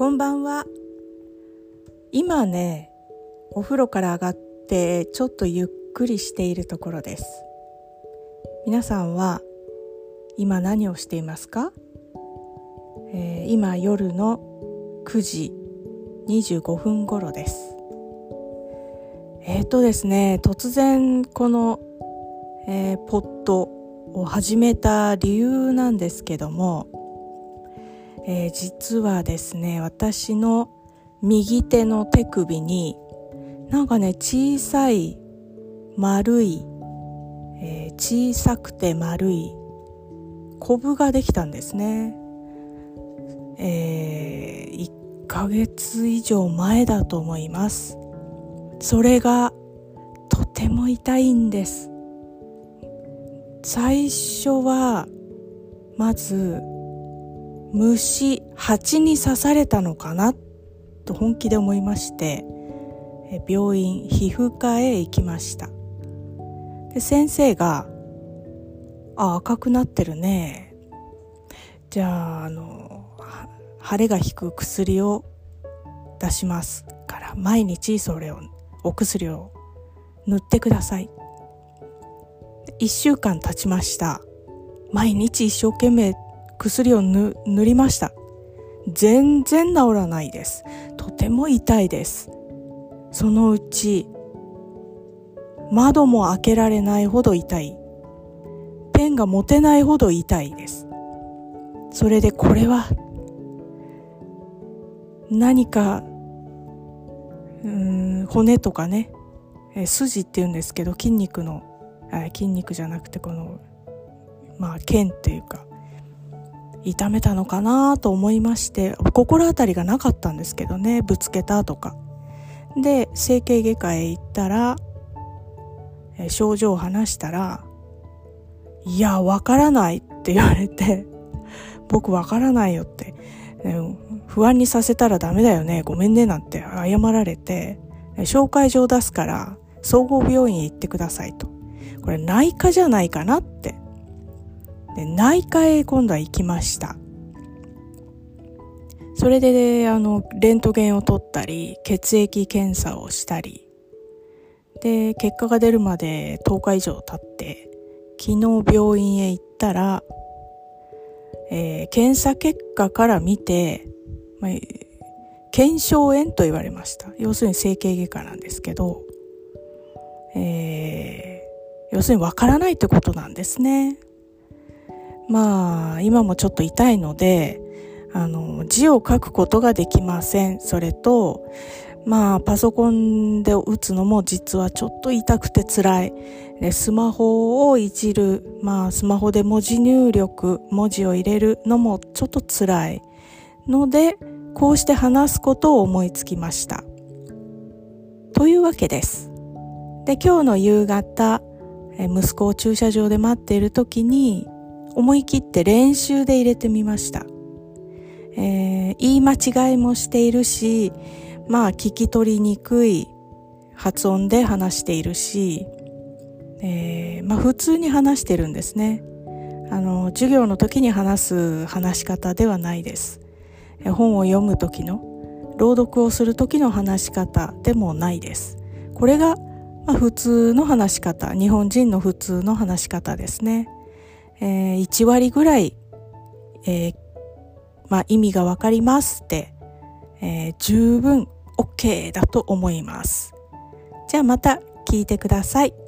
こんばんは。今ねお風呂から上がってちょっとゆっくりしているところです。皆さんは今何をしていますか、えー、今夜の9時25分頃です。えっ、ー、とですね突然この、えー、ポットを始めた理由なんですけどもえー、実はですね私の右手の手首になんかね小さい丸い、えー、小さくて丸いコブができたんですね、えー、1ヶ月以上前だと思います。それがとても痛いんです。最初はまず虫蜂に刺されたのかな？と本気で思いまして病院皮膚科へ行きました。で先生が「あ赤くなってるね。じゃああの腫れが引く薬を出しますから毎日それをお薬を塗ってください。1週間経ちました。毎日一生懸命薬を塗りました。全然治らないです。とても痛いです。そのうち、窓も開けられないほど痛い。ペンが持てないほど痛いです。それでこれは、何か、うん骨とかね、え筋って言うんですけど、筋肉の、筋肉じゃなくてこの、まあ、腱っていうか、痛めたのかなと思いまして心当たりがなかったんですけどねぶつけたとか。で整形外科へ行ったら症状を話したら「いやわからない」って言われて「僕わからないよ」って、不安にさせたらダメだよねごめんねなんて謝られて紹介状出すから総合病院へ行ってくださいと。これ内科じゃないかなってで内科へ今度は行きました。それであのレントゲンを取ったり血液検査をしたり。で結果が出るまで10日以上経って昨日病院へ行ったら、えー、検査結果から見て、まあ、腱鞘炎と言われました。要するに整形外科なんですけど、えー、要するにわからないってことなんですね。まあ、今もちょっと痛いので、あの、字を書くことができません。それと、まあ、パソコンで打つのも実はちょっと痛くて辛い。でスマホをいじる。まあ、スマホで文字入力、文字を入れるのもちょっと辛い。ので、こうして話すことを思いつきました。というわけです。で、今日の夕方、息子を駐車場で待っている時に、思い切って練習で入れてみました。えー、言い間違いもしているし、まあ聞き取りにくい発音で話しているし、えー、まあ普通に話してるんですね。あの、授業の時に話す話し方ではないです。本を読む時の、朗読をする時の話し方でもないです。これが、まあ、普通の話し方、日本人の普通の話し方ですね。えー、1割ぐらい、えー、まあ、意味がわかりますって、えー、十分 OK だと思います。じゃあまた聞いてください。